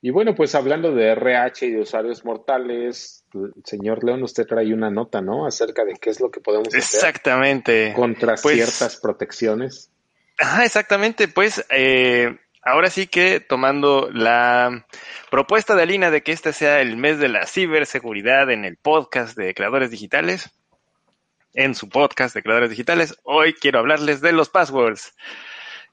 Y bueno, pues hablando de RH y de usuarios mortales, señor León, usted trae una nota, ¿no? Acerca de qué es lo que podemos hacer Exactamente. contra Pues- ciertas protecciones. Ajá, exactamente. Pues eh, ahora sí que tomando la propuesta de Alina de que este sea el mes de la ciberseguridad en el podcast de Creadores Digitales, en su podcast de Creadores Digitales, hoy quiero hablarles de los passwords.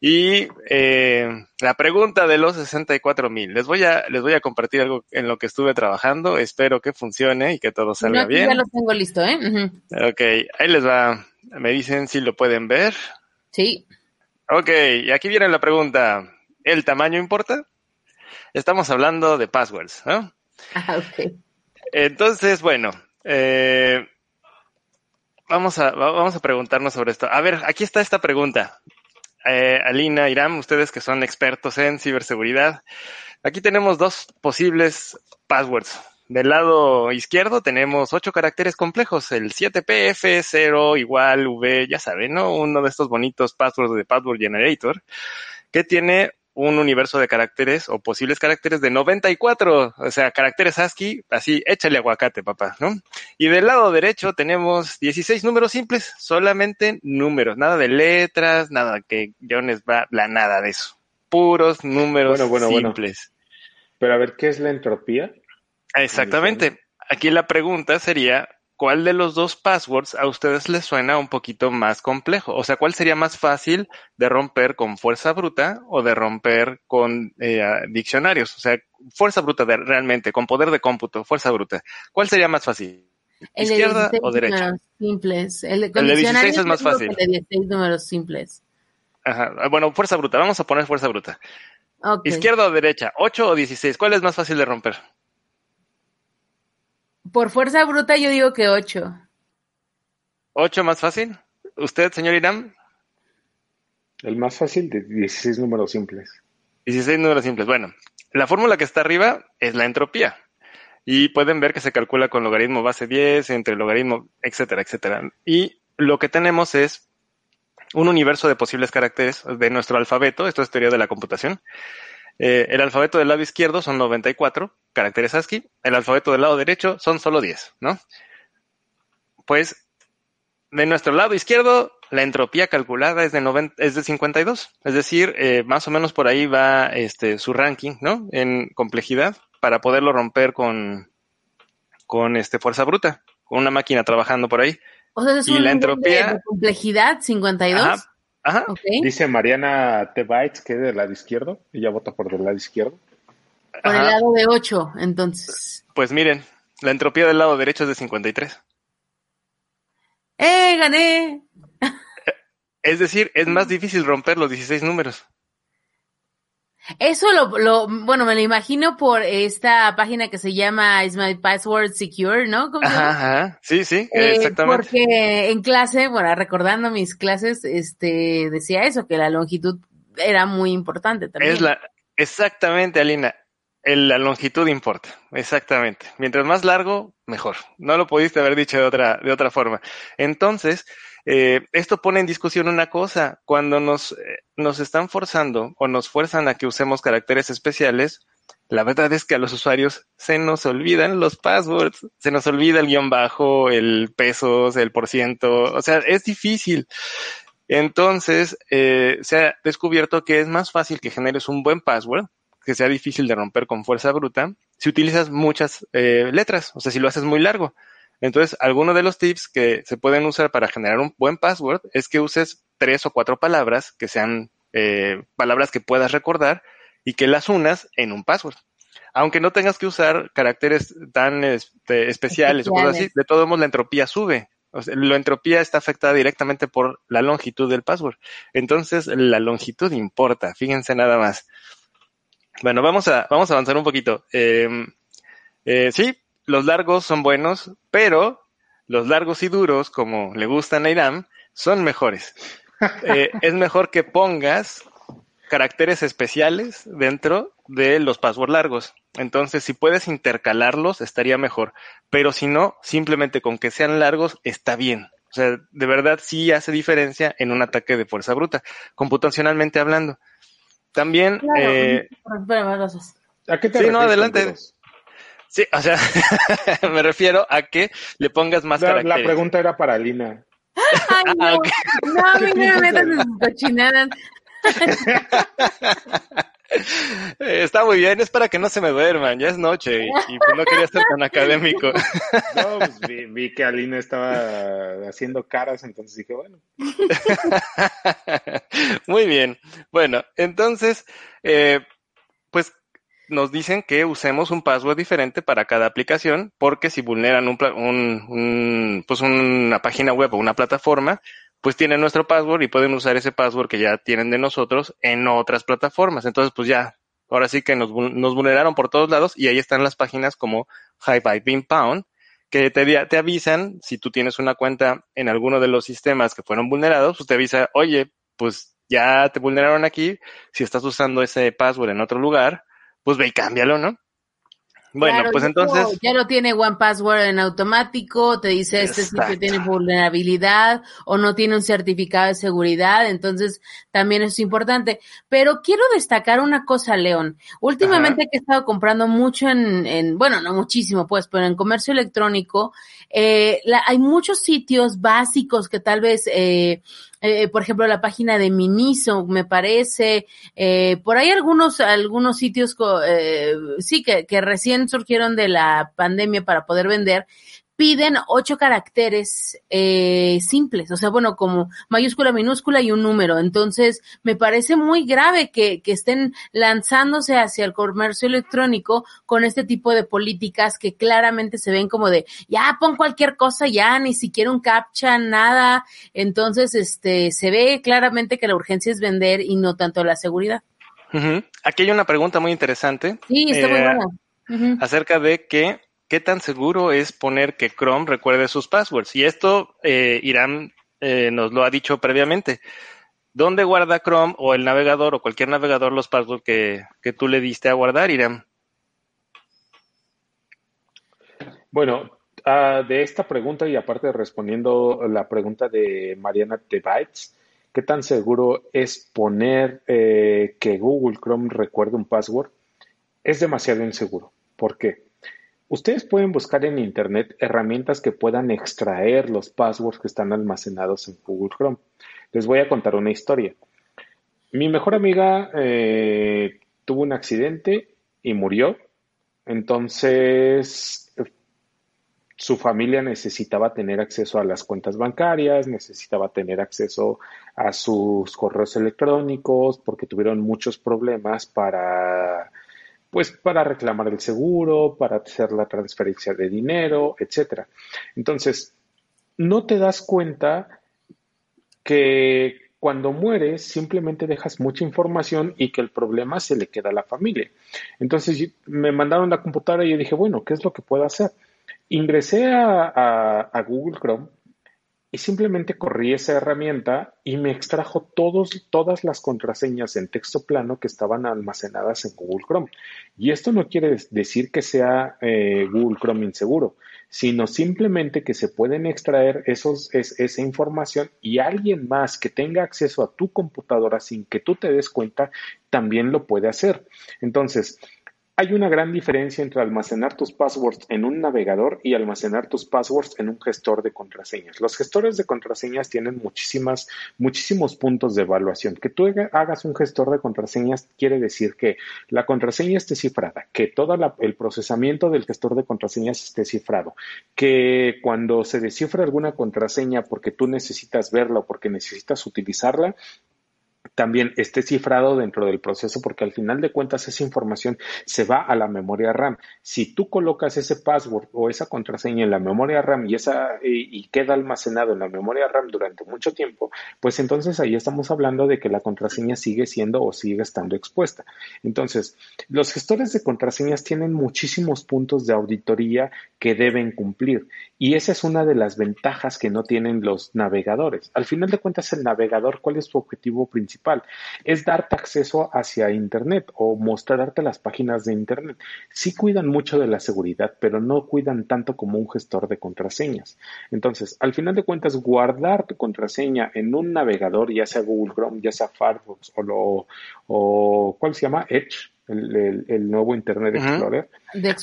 Y eh, la pregunta de los 64 mil. Les voy a les voy a compartir algo en lo que estuve trabajando. Espero que funcione y que todo salga No, bien. ya los tengo listo, ¿eh? Ujú. Ok, ahí les va. Me dicen si lo pueden ver. Sí. Ok, y aquí viene la pregunta. ¿El tamaño importa? Estamos hablando de passwords, ¿no? Ah, ok. Entonces, bueno, eh, vamos, a, va- vamos a preguntarnos sobre esto. A ver, aquí está esta pregunta. Eh, Alina, Iram, ustedes que son expertos en ciberseguridad, aquí tenemos dos posibles passwords. Del lado izquierdo tenemos ocho caracteres complejos, el 7PF, 0, igual, V, ya saben, ¿no? Uno de estos bonitos passwords de Password Generator, que tiene un universo de caracteres o posibles caracteres de 94, o sea, caracteres ASCII, así, échale aguacate, papá, ¿no? Y del lado derecho tenemos 16 números simples, solamente números, nada de letras, nada que guiones, bla, bla, nada de eso. Puros números Bueno, bueno, bueno. simples. Pero a ver, ¿qué es la entropía? Exactamente. Aquí la pregunta sería, ¿cuál de los dos passwords a ustedes les suena un poquito más complejo? O sea, ¿cuál sería más fácil de romper con fuerza bruta o de romper con eh, diccionarios? O sea, fuerza bruta de, realmente, con poder de cómputo, fuerza bruta. ¿Cuál sería más fácil? El de ¿Izquierda 16 o derecha? números simples. El de, El de 16 diccionario es más fácil. El de 16 números simples. Ajá. Ah, Bueno, fuerza bruta. Vamos a poner fuerza bruta. ¿Izquierda o derecha? ¿8 o 16? ¿Cuál es más fácil de romper? Por fuerza bruta yo digo que 8. ¿8 más fácil? ¿Usted, señor Irán? El más fácil de 16 números simples. 16 números simples. Bueno, la fórmula que está arriba es la entropía. Y pueden ver que se calcula con logaritmo base 10, entre logaritmo, etcétera, etcétera. Y lo que tenemos es un universo de posibles caracteres de nuestro alfabeto. Esto es teoría de la computación. Eh, el alfabeto del lado izquierdo son 94 caracteres ASCII. El alfabeto del lado derecho son solo 10, ¿no? Pues de nuestro lado izquierdo, la entropía calculada es de, 90, es de 52. Es decir, eh, más o menos por ahí va este, su ranking, ¿no? En complejidad para poderlo romper con, con este, fuerza bruta, con una máquina trabajando por ahí. O sea, es Y un la entropía- de complejidad 52. Ajá, ajá. Dice Mariana Tebaitz que es del lado izquierdo. Ella vota por del lado izquierdo. Por el lado de 8, entonces. Pues miren, la entropía del lado derecho es de 53. ¡Eh, gané! Es decir, es más difícil romper los 16 números. Eso lo, lo, bueno, me lo imagino por esta página que se llama Is My Password Secure, ¿no? ¿Cómo se Ajá. Sí, sí, Eh, exactamente. Porque en clase, bueno, recordando mis clases, este, decía eso, que la longitud era muy importante también. Es la, exactamente, Alina. El- la longitud importa, exactamente. Mientras más largo, mejor. No lo pudiste haber dicho de otra, de otra forma. Entonces, eh, esto pone en discusión una cosa. Cuando nos, eh, nos están forzando o nos fuerzan a que usemos caracteres especiales, la verdad es que a los usuarios se nos olvidan los passwords, se nos olvida el guion bajo, el pesos, el por ciento. O sea, es difícil. Entonces, eh, se ha descubierto que es más fácil que generes un buen password, que sea difícil de romper con fuerza bruta, si utilizas muchas eh, letras, o sea, si lo haces muy largo. Entonces, alguno de los tips que se pueden usar para generar un buen password es que uses tres o cuatro palabras que sean eh, palabras que puedas recordar y que las unas en un password. Aunque no tengas que usar caracteres tan este, especiales, o cosas así, de todos modos la entropía sube. O sea, la entropía está afectada directamente por la longitud del password. Entonces, la longitud importa. Fíjense nada más. Bueno, vamos a, vamos a avanzar un poquito. Eh, eh, sí, los largos son buenos, pero los largos y duros, como le gustan a Irán, son mejores. Eh, es mejor que pongas caracteres especiales dentro de los password largos. Entonces, si puedes intercalarlos, estaría mejor. Pero si no, simplemente con que sean largos, está bien. O sea, de verdad sí hace diferencia en un ataque de fuerza bruta, computacionalmente hablando. También... Eh, ¿A qué te sí, no, adelante. Sí, o sea, me refiero a que le pongas más la, caracteres. La pregunta era para Lina. Ay, no, Ah, ok. no, a mí no me metas en sus cochinadas. Está muy bien, es para que no se me duerman, ya es noche y, y pues no quería ser tan académico. No, pues vi, vi que Alina estaba haciendo caras, entonces dije, bueno, Muy bien. Bueno, entonces, eh, pues nos dicen que usemos un password diferente para cada aplicación, porque si vulneran un, un- un- pues una página web o una plataforma, pues tienen nuestro password y pueden usar ese password que ya tienen de nosotros en otras plataformas. Entonces, pues ya, ahora sí que nos, vul- nos vulneraron por todos lados y ahí están las páginas como High Pound, que te avisan si tú tienes una cuenta en alguno de los sistemas que fueron vulnerados, pues te avisa, oye, pues ya te vulneraron aquí, si estás usando ese password en otro lugar, pues ve y cámbialo, ¿no? Bueno, Claro, pues entonces, ya lo tiene One Password en automático, te dice este sitio tiene vulnerabilidad o no tiene un certificado de seguridad, entonces también es importante. Pero quiero destacar una cosa, León. Últimamente que he estado comprando mucho en, en, bueno, no muchísimo pues, pero en comercio electrónico, eh, la- hay muchos sitios básicos que tal vez, eh, eh, por ejemplo, la página de Miniso, me parece, eh, por ahí algunos, algunos sitios, eh, sí, que, que recién surgieron de la pandemia para poder vender, piden ocho caracteres eh, simples, o sea, bueno, como mayúscula, minúscula y un número. Entonces, me parece muy grave que, que estén lanzándose hacia el comercio electrónico con este tipo de políticas que claramente se ven como de, ya pon cualquier cosa, ya ni siquiera un captcha, nada. Entonces, este, se ve claramente que la urgencia es vender y no tanto la seguridad. aquí hay una pregunta muy interesante. Sí, está muy eh, buena. Acerca de que qué tan seguro es poner que Chrome recuerde sus passwords. Y esto eh, Irán eh, nos lo ha dicho previamente. ¿Dónde guarda Chrome o el navegador o cualquier navegador los passwords que, que tú le diste a guardar, Irán? Bueno, ah, de esta pregunta y aparte respondiendo la pregunta de Mariana Tebaitz, ¿qué tan seguro es poner eh, que Google Chrome recuerde un password? Es demasiado inseguro. ¿Por qué? Ustedes pueden buscar en Internet herramientas que puedan extraer los passwords que están almacenados en Google Chrome. Les voy a contar una historia. Mi mejor amiga eh, tuvo un accidente y murió. Entonces, su familia necesitaba tener acceso a las cuentas bancarias, necesitaba tener acceso a sus correos electrónicos, porque tuvieron muchos problemas para, pues, para reclamar el seguro, para hacer la transferencia de dinero, etcétera. Entonces, no te das cuenta que cuando mueres simplemente dejas mucha información y que el problema se le queda a la familia. Entonces me mandaron la computadora y yo dije, bueno, ¿qué es lo que puedo hacer? Ingresé a- a Google Chrome y simplemente corrí esa herramienta y me extrajo todos, todas las contraseñas en texto plano que estaban almacenadas en Google Chrome. Y esto no quiere decir que sea eh, Google Chrome inseguro, sino simplemente que se pueden extraer esos, es- esa información y alguien más que tenga acceso a tu computadora sin que tú te des cuenta, también lo puede hacer. Entonces, hay una gran diferencia entre almacenar tus passwords en un navegador y almacenar tus passwords en un gestor de contraseñas. Los gestores de contraseñas tienen muchísimas, muchísimos puntos de evaluación. Que tú hagas un gestor de contraseñas quiere decir que la contraseña esté cifrada, que todo el procesamiento del gestor de contraseñas esté cifrado, que cuando se descifra alguna contraseña porque tú necesitas verla o porque necesitas utilizarla, también esté cifrado dentro del proceso porque al final de cuentas esa información se va a la memoria RAM. Si tú colocas ese password o esa contraseña en la memoria RAM y esa y, queda almacenado en la memoria RAM durante mucho tiempo, pues entonces ahí estamos hablando de que la contraseña sigue siendo o sigue estando expuesta. Entonces, los gestores de contraseñas tienen muchísimos puntos de auditoría que deben cumplir y esa es una de las ventajas que no tienen los navegadores. Al final de cuentas el navegador, ¿cuál es su objetivo principal? Es darte acceso hacia Internet o mostrarte las páginas de Internet. Sí cuidan mucho de la seguridad, pero no cuidan tanto como un gestor de contraseñas. Entonces, al final de cuentas, guardar tu contraseña en un navegador, ya sea Google Chrome, ya sea Firefox o, lo, o ¿cuál se llama? Edge, el, nuevo Internet Explorer.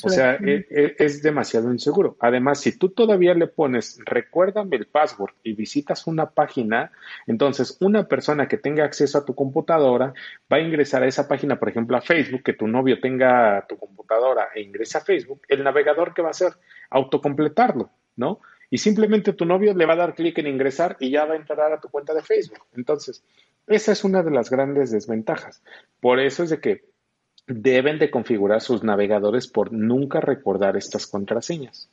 O sea, e, e, es, demasiado inseguro. Además, si tú todavía le pones recuérdame el password y visitas una página, entonces una persona que tenga acceso a tu computadora va a ingresar a esa página, por ejemplo, a Facebook, que tu novio tenga tu computadora e ingrese a Facebook, el navegador que va a hacer autocompletarlo, ¿no? Y simplemente tu novio le va a dar clic en ingresar y ya va a entrar a tu cuenta de Facebook. Entonces, esa es una de las grandes desventajas. Por eso es de que deben de configurar sus navegadores por nunca recordar estas contraseñas.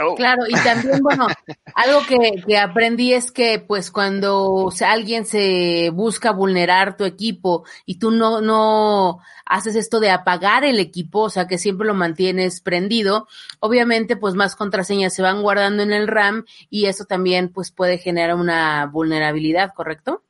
Oh. Claro, y también, bueno, algo que, aprendí es que, pues, cuando alguien se busca vulnerar tu equipo y tú no, no haces esto de apagar el equipo, o sea, que siempre lo mantienes prendido, obviamente, pues, más contraseñas se van guardando en el RAM y eso también, pues, puede generar una vulnerabilidad, ¿correcto?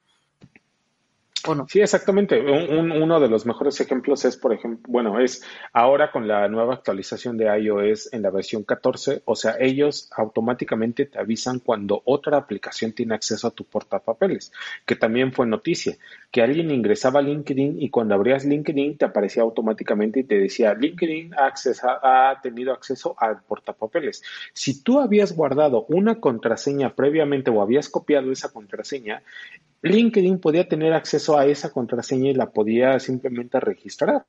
Sí, exactamente. uno de los mejores ejemplos es, por ejemplo, bueno, es ahora con la nueva actualización de iOS en la versión 14, o sea, ellos automáticamente te avisan cuando otra aplicación tiene acceso a tu portapapeles, que también fue noticia, que alguien ingresaba a LinkedIn y cuando abrías LinkedIn te aparecía automáticamente y te decía, LinkedIn ha tenido acceso al portapapeles. Si tú habías guardado una contraseña previamente o habías copiado esa contraseña, LinkedIn podía tener acceso a esa contraseña y la podía simplemente registrar.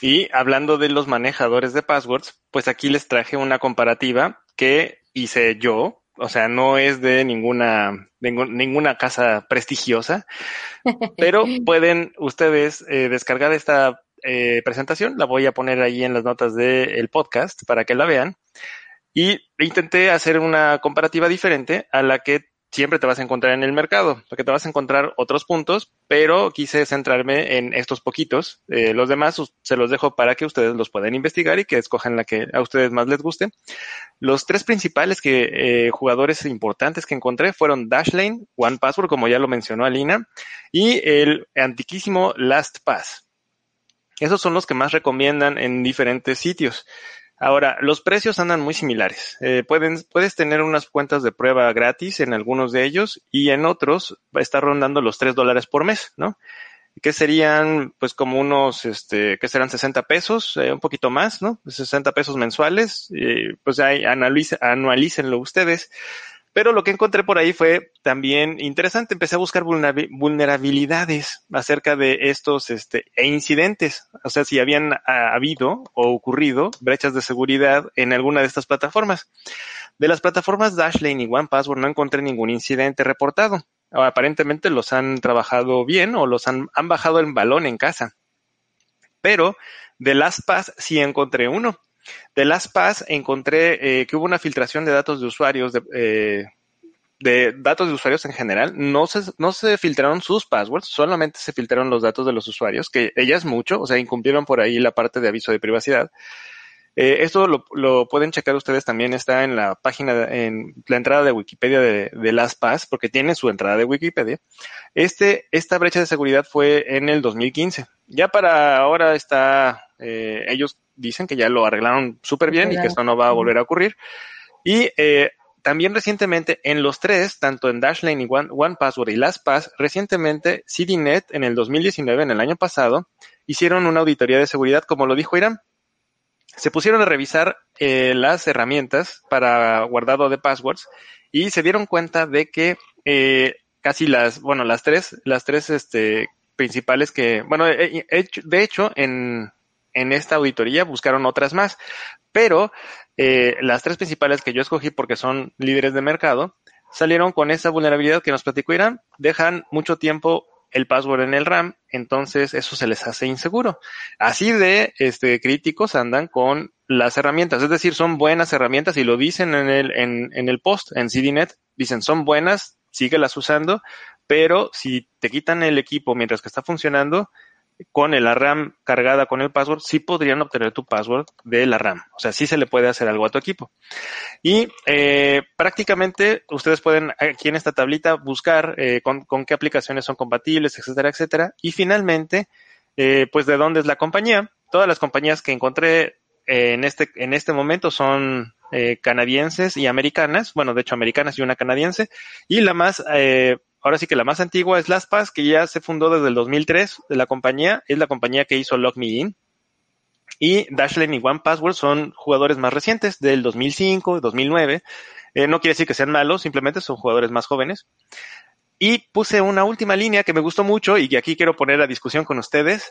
Y hablando de los manejadores de passwords, pues aquí les traje una comparativa que hice yo. O sea, no es de ninguna, ninguna casa prestigiosa, pero pueden ustedes eh, descargar esta eh, presentación. La voy a poner ahí en las notas del podcast para que la vean. Y intenté hacer una comparativa diferente a la que siempre te vas a encontrar en el mercado, porque te vas a encontrar otros puntos, pero quise centrarme en estos poquitos. Eh, los demás se los dejo para que ustedes los puedan investigar y que escojan la que a ustedes más les guste. Los tres principales que, eh, jugadores importantes que encontré fueron Dashlane, OnePassword, como ya lo mencionó Alina, y el antiquísimo LastPass. Esos son los que más recomiendan en diferentes sitios. Ahora, los precios andan muy similares. Eh, puedes tener unas cuentas de prueba gratis en algunos de ellos y en otros va a estar rondando los 3 dólares por mes, ¿no? Que serían, pues, como unos, este, que serán 60 pesos, eh, un poquito más, ¿no? 60 pesos mensuales. pues ahí anualícenlo ustedes. Pero lo que encontré por ahí fue también interesante. Empecé a buscar vulnerabilidades acerca de estos este, e incidentes. O sea, si habían habido o ocurrido brechas de seguridad en alguna de estas plataformas. De las plataformas Dashlane y OnePassword no encontré ningún incidente reportado. Aparentemente los han trabajado bien o los han, han bajado el balón en casa. Pero de LastPass sí encontré uno. De LastPass encontré eh, que hubo una filtración de datos de usuarios, de, eh, de, datos de usuarios en general. No se, no se filtraron sus passwords, solamente se filtraron los datos de los usuarios, que ella es mucho, o sea, incumplieron por ahí la parte de aviso de privacidad. Eh, esto lo, lo, pueden checar ustedes también, está en la página, en la entrada de Wikipedia de, de LastPass, porque tiene su entrada de Wikipedia. Este, esta brecha de seguridad fue en el 2015. Ya para ahora está, ellos dicen que ya lo arreglaron súper bien y que esto no va a volver a ocurrir. Y eh, también recientemente en los tres, tanto en Dashlane y One, OnePassword y LastPass, recientemente CDNet en el 2019, en el año pasado, hicieron una auditoría de seguridad, como lo dijo Irán. Se pusieron a revisar eh, las herramientas para guardado de passwords y se dieron cuenta de que eh, casi las, bueno, las tres, las tres este, principales que, bueno, de hecho, en, en esta auditoría buscaron otras más, pero eh, las tres principales que yo escogí porque son líderes de mercado salieron con esa vulnerabilidad que nos platicó Irán, dejan mucho tiempo el password en el RAM, entonces eso se les hace inseguro. Así de este, críticos andan con las herramientas, es decir, son buenas herramientas y lo dicen en el, en, en el post, en CDNet, dicen son buenas, síguelas usando, pero si te quitan el equipo mientras que está funcionando, con la RAM cargada con el password, sí podrían obtener tu password de la RAM. O sea, sí se le puede hacer algo a tu equipo. Y eh, prácticamente ustedes pueden aquí en esta tablita buscar eh, con, qué aplicaciones son compatibles, etcétera, etcétera. Y finalmente, eh, pues de dónde es la compañía. Todas las compañías que encontré en este, en este momento son canadienses y americanas. Bueno, de hecho, americanas y una canadiense. Y la más ahora sí que la más antigua es LastPass, que ya se fundó desde el 2003 de la compañía, es la compañía que hizo Log Me In. Y Dashlane y OnePassword son jugadores más recientes, del 2005, 2009. Eh, no quiere decir que sean malos, simplemente son jugadores más jóvenes. Y puse una última línea que me gustó mucho y que aquí quiero poner a discusión con ustedes.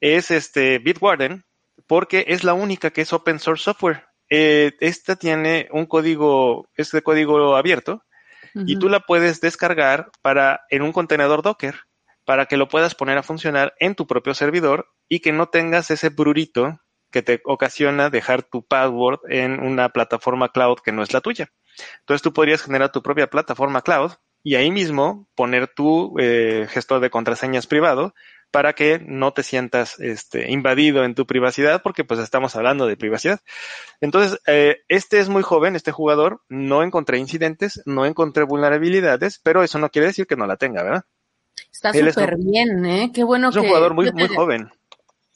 Es este Bitwarden, porque es la única que es open source software. Eh, esta tiene un código, código abierto, y tú la puedes descargar para en un contenedor Docker para que lo puedas poner a funcionar en tu propio servidor y que no tengas ese brurito que te ocasiona dejar tu password en una plataforma cloud que no es la tuya. Entonces tú podrías generar tu propia plataforma cloud y ahí mismo poner tu eh, gestor de contraseñas privado para que no te sientas este, invadido en tu privacidad, porque pues estamos hablando de privacidad. Entonces, eh, este es muy joven, este jugador, no encontré incidentes, no encontré vulnerabilidades, pero eso no quiere decir que no la tenga, ¿verdad? Está súper bien, ¿eh? Qué bueno que... Es un jugador muy, muy joven.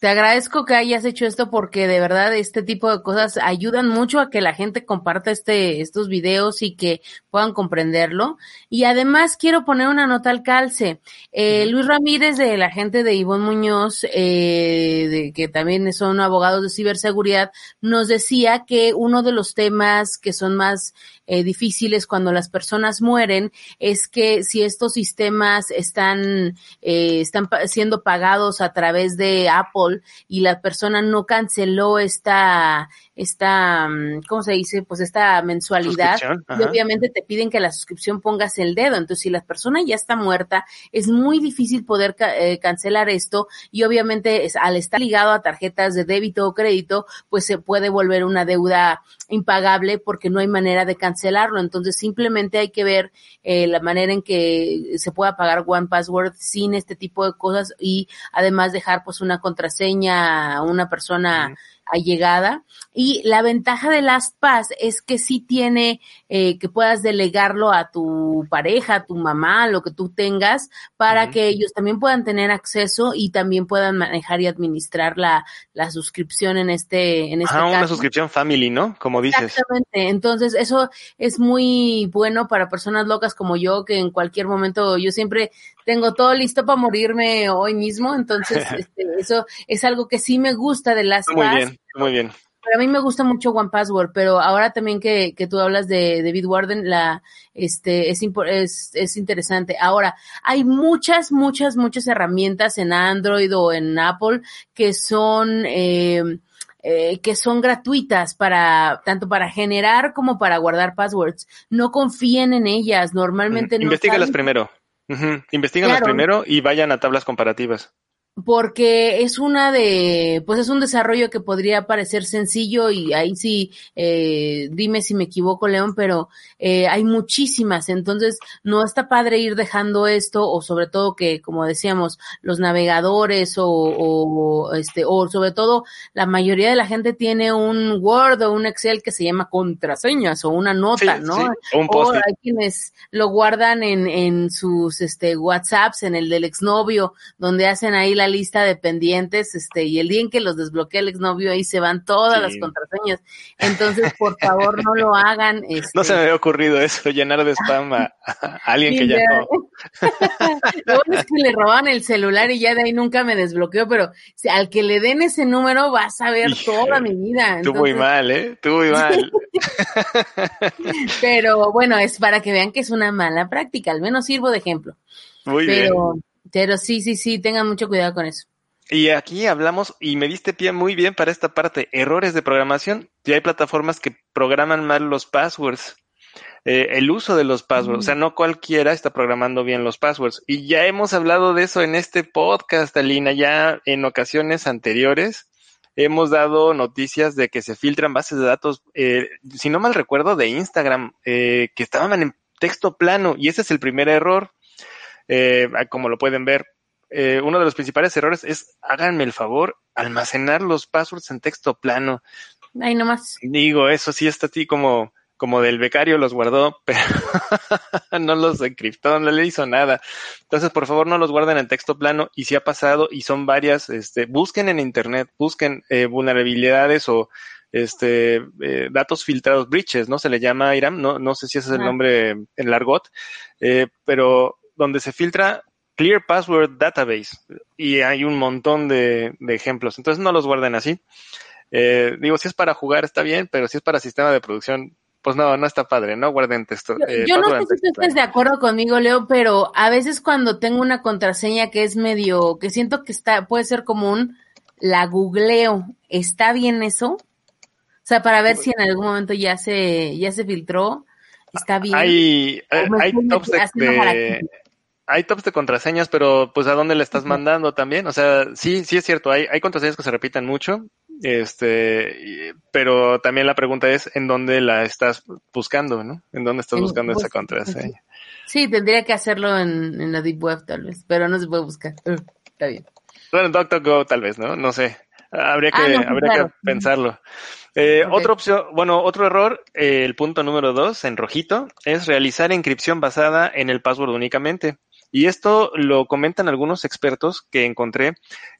Te agradezco que hayas hecho esto porque de verdad este tipo de cosas ayudan mucho a que la gente comparta este, estos videos y que puedan comprenderlo. Y además quiero poner una nota al calce. Eh, Luis Ramírez de la gente de Ivonne Muñoz, eh, de, que también son abogados de ciberseguridad, nos decía que uno de los temas que son más eh, difíciles cuando las personas mueren es que si estos sistemas están, eh, están siendo pagados a través de Apple y la persona no canceló esta, esta, mm, ¿cómo se dice? Pues esta mensualidad. Y obviamente te piden que la suscripción pongas el dedo. Entonces, si la persona ya está muerta, es muy difícil poder eh, cancelar esto y obviamente es, al estar ligado a tarjetas de débito o crédito, pues se puede volver una deuda impagable porque no hay manera de cancelarlo. Entonces, simplemente hay que ver eh, la manera en que se pueda pagar One Password sin este tipo de cosas y además dejar pues una contraseña a una persona allegada. Y la ventaja de LastPass es que sí tiene eh, que puedas delegarlo a tu pareja, a tu mamá, lo que tú tengas, para que ellos también puedan tener acceso y también puedan manejar y administrar la, la suscripción en este, en este ah, una suscripción family, ¿no? Como dices. Exactamente. Entonces, eso es muy bueno para personas locas como yo, que en cualquier momento yo siempre tengo todo listo para morirme hoy mismo. Entonces, este, eso es algo que sí me gusta de LastPass. Muy bien muy bien. Pero a mí me gusta mucho One Password, pero ahora también que, que tú hablas de, de Bitwarden, la, este, es, es, es interesante. Ahora, hay muchas, muchas, muchas herramientas en Android o en Apple que son, eh, eh, que son gratuitas para tanto para generar como para guardar passwords. No confíen en ellas, normalmente no. Investígalas primero. Uh Investígalas primero y vayan a tablas comparativas porque es una de, pues es un desarrollo que podría parecer sencillo y ahí sí, eh, dime si me equivoco, León, pero eh, hay muchísimas, entonces no está padre ir dejando esto o sobre todo que, como decíamos, los navegadores o, o este, o sobre todo la mayoría de la gente tiene un Word o un Excel que se llama contraseñas o una nota, ¿no? o hay quienes lo guardan en, en sus este, WhatsApps, en el del exnovio, donde hacen ahí la lista de pendientes, este, y el día en que los desbloquee el exnovio, ahí se van todas las contraseñas. Entonces, por favor, no lo hagan. Este... No se me había ocurrido eso, llenar de spam a, alguien que ya no. Lo bueno es que le roban el celular y ya de ahí nunca me desbloqueó, pero si al que le den ese número vas a ver toda mi vida. Tú muy mal, ¿eh? Tú muy mal. pero bueno, es para que vean que es una mala práctica, al menos sirvo de ejemplo. Muy pero, bien. Pero sí, sí, sí, tengan mucho cuidado con eso. Y aquí hablamos, y me diste pie muy bien para esta parte, errores de programación. Ya hay plataformas que programan mal los passwords. Eh, el uso de los passwords, o sea, no cualquiera está programando bien los passwords. Y ya hemos hablado de eso en este podcast, Alina, ya en ocasiones anteriores hemos dado noticias de que se filtran bases de datos, eh, si no mal recuerdo, de Instagram, eh, que estaban en texto plano, y ese es el primer error. Eh, como lo pueden ver, eh, uno de los principales errores es, háganme el favor, almacenar los passwords en texto plano. Ahí nomás. Digo, eso sí está a ti como, como del becario los guardó, pero no los encriptó, no le hizo nada. Entonces, por favor, no los guarden en texto plano y si ha pasado y son varias, este, busquen en internet, busquen eh, vulnerabilidades o este eh, datos filtrados, breaches, ¿no? Se le llama IRAM, no, no sé si ese es el nombre en el argot, eh, pero donde se filtra Clear Password Database y hay un montón de, de ejemplos. Entonces no los guarden así. Eh, digo, si es para jugar está bien, pero si es para sistema de producción, pues no, no está padre, ¿no? Guarden texto. Eh, yo no sé si tú estás de acuerdo conmigo, Leo, pero a veces cuando tengo una contraseña que es medio, que siento que está, puede ser común, la googleo. ¿Está bien eso? O sea, para ver si en algún momento ya se, ya se filtró. ¿Está bien? Hay, eh, hay tops de, de hay tops de contraseñas, pero pues a dónde le estás mandando también. O sea, sí, sí es cierto, hay, hay contraseñas que se repiten mucho, este, pero también la pregunta es en dónde la estás buscando, ¿no? En dónde estás buscando esa contraseña. Sí, tendría que hacerlo en, en la Deep Web tal vez, pero no se puede buscar. Está bien. Bueno, DuckDuckGo tal vez, ¿no? No sé. Habría que, ah, no, habría claro. que pensarlo. Eh, okay. Otra opción, bueno, otro error, eh, el punto número dos, en rojito, es realizar encripción basada en el password únicamente. Y esto lo comentan algunos expertos que encontré.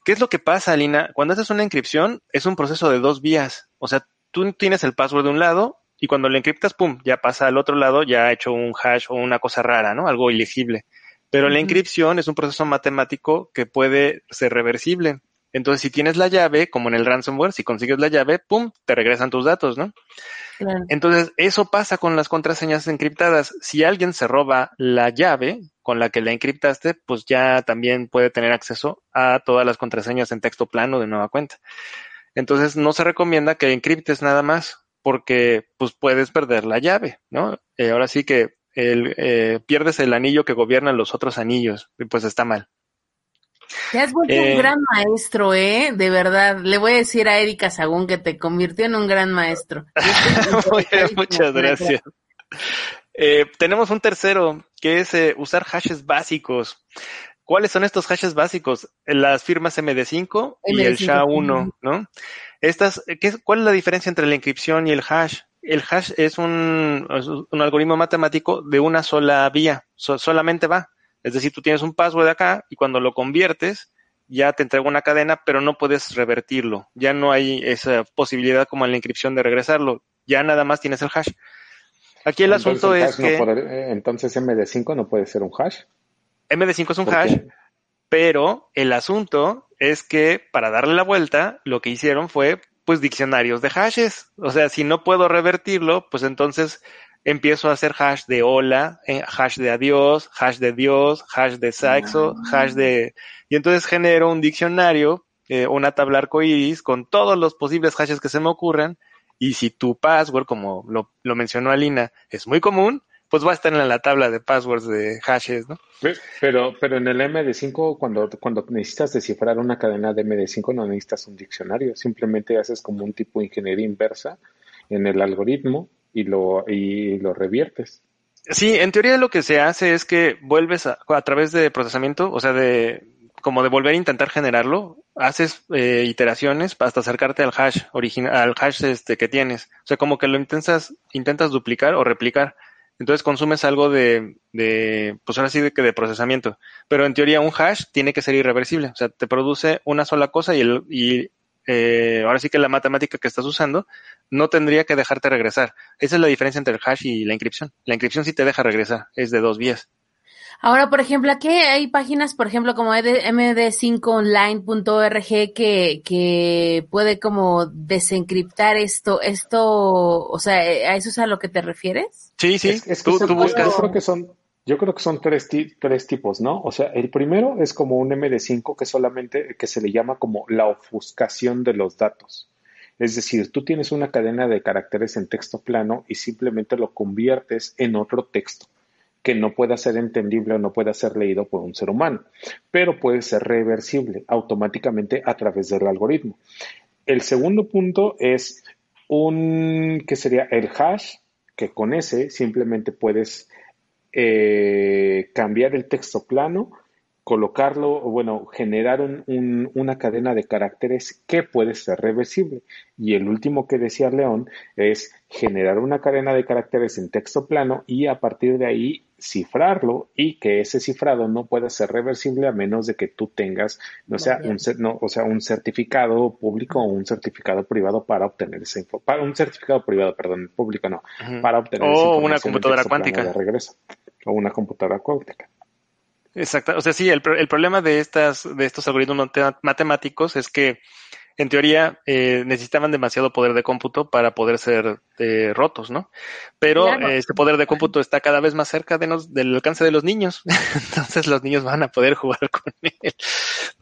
¿Qué es lo que pasa, Alina? Cuando haces una encripción, es un proceso de dos vías. O sea, tú tienes el password de un lado y cuando lo encriptas, pum, ya pasa al otro lado, ya ha hecho un hash o una cosa rara, ¿no? Algo ilegible. Pero uh -huh. la encripción es un proceso matemático que puede ser reversible. Entonces, si tienes la llave, como en el ransomware, si consigues la llave, pum, te regresan tus datos, ¿no? Claro. Entonces, eso pasa con las contraseñas encriptadas. Si alguien se roba la llave con la que la encriptaste, pues ya también puede tener acceso a todas las contraseñas en texto plano de nueva cuenta. Entonces, no se recomienda que encriptes nada más porque pues puedes perder la llave, ¿no? Eh, ahora sí que el, eh, pierdes el anillo que gobiernan los otros anillos y pues está mal. Te has vuelto eh, un gran maestro, ¿eh? De verdad. Le voy a decir a Erika Sagún que te convirtió en un gran maestro. Bien, muchas gracias. Eh, tenemos un tercero, que es eh, usar hashes básicos. ¿Cuáles son estos hashes básicos? Las firmas MD5 y MD5. el SHA-1, ¿no? Estas, ¿qué, ¿Cuál es la diferencia entre la inscripción y el hash? El hash es un, un algoritmo matemático de una sola vía, so, solamente va. Es decir, tú tienes un password acá y cuando lo conviertes, ya te entrega una cadena, pero no puedes revertirlo. Ya no hay esa posibilidad como en la inscripción de regresarlo. Ya nada más tienes el hash. Aquí el entonces asunto el es que... No puede, entonces MD5 no puede ser un hash. MD5 es un hash, pero el asunto es que para darle la vuelta, lo que hicieron fue pues diccionarios de hashes. O sea, si no puedo revertirlo, pues entonces empiezo a hacer hash de hola, eh, hash de adiós, hash de Dios, hash de sexo, hash de... Y entonces genero un diccionario, eh, una tabla arcoíris con todos los posibles hashes que se me ocurran. Y si tu password, como lo, lo mencionó Alina, es muy común, pues va a estar en la tabla de passwords de hashes, ¿no? Pero, pero en el MD5, cuando, cuando necesitas descifrar una cadena de MD5, no necesitas un diccionario, simplemente haces como un tipo de ingeniería inversa en el algoritmo y lo, y lo reviertes. Sí, en teoría lo que se hace es que vuelves a, través de procesamiento, o sea, de como de volver a intentar generarlo, haces eh, iteraciones hasta acercarte al hash original, al hash este que tienes. O sea, como que lo intentas, intentas duplicar o replicar. Entonces consumes algo de, de, pues ahora sí de que de procesamiento. Pero en teoría un hash tiene que ser irreversible. O sea, te produce una sola cosa y, el, y eh, ahora sí que la matemática que estás usando no tendría que dejarte regresar. Esa es la diferencia entre el hash y la inscripción. La inscripción sí te deja regresar, es de dos vías. Ahora, por ejemplo, aquí hay páginas, por ejemplo, como md5online.org que, que puede como desencriptar esto, esto, o sea, ¿a eso es a lo que te refieres? Sí, sí, es, que tú, buscas. Yo creo que son, yo creo que son tres, tres tipos, ¿no? O sea, el primero es como un MD5 que solamente, que se le llama como la ofuscación de los datos. Es decir, tú tienes una cadena de caracteres en texto plano y simplemente lo conviertes en otro texto que no pueda ser entendible o no pueda ser leído por un ser humano, pero puede ser reversible automáticamente a través del algoritmo. El segundo punto es un que sería el hash, que con ese simplemente puedes eh, cambiar el texto plano colocarlo, bueno, generar un, una cadena de caracteres que puede ser reversible. Y el último que decía León es generar una cadena de caracteres en texto plano y a partir de ahí cifrarlo y que ese cifrado no pueda ser reversible a menos de que tú tengas, no sea, un, no, o sea, un certificado público o un certificado privado para obtener esa para un certificado privado, perdón, público no, para obtener o una computadora cuántica de regreso o una computadora cuántica. Exacto. O sea, sí, el, el problema de estas, de estos algoritmos matemáticos es que, en teoría, eh, necesitaban demasiado poder de cómputo para poder ser eh, rotos, ¿no? Pero este poder de cómputo está cada vez más cerca de nos, del alcance de los niños. Entonces los niños van a poder jugar con él.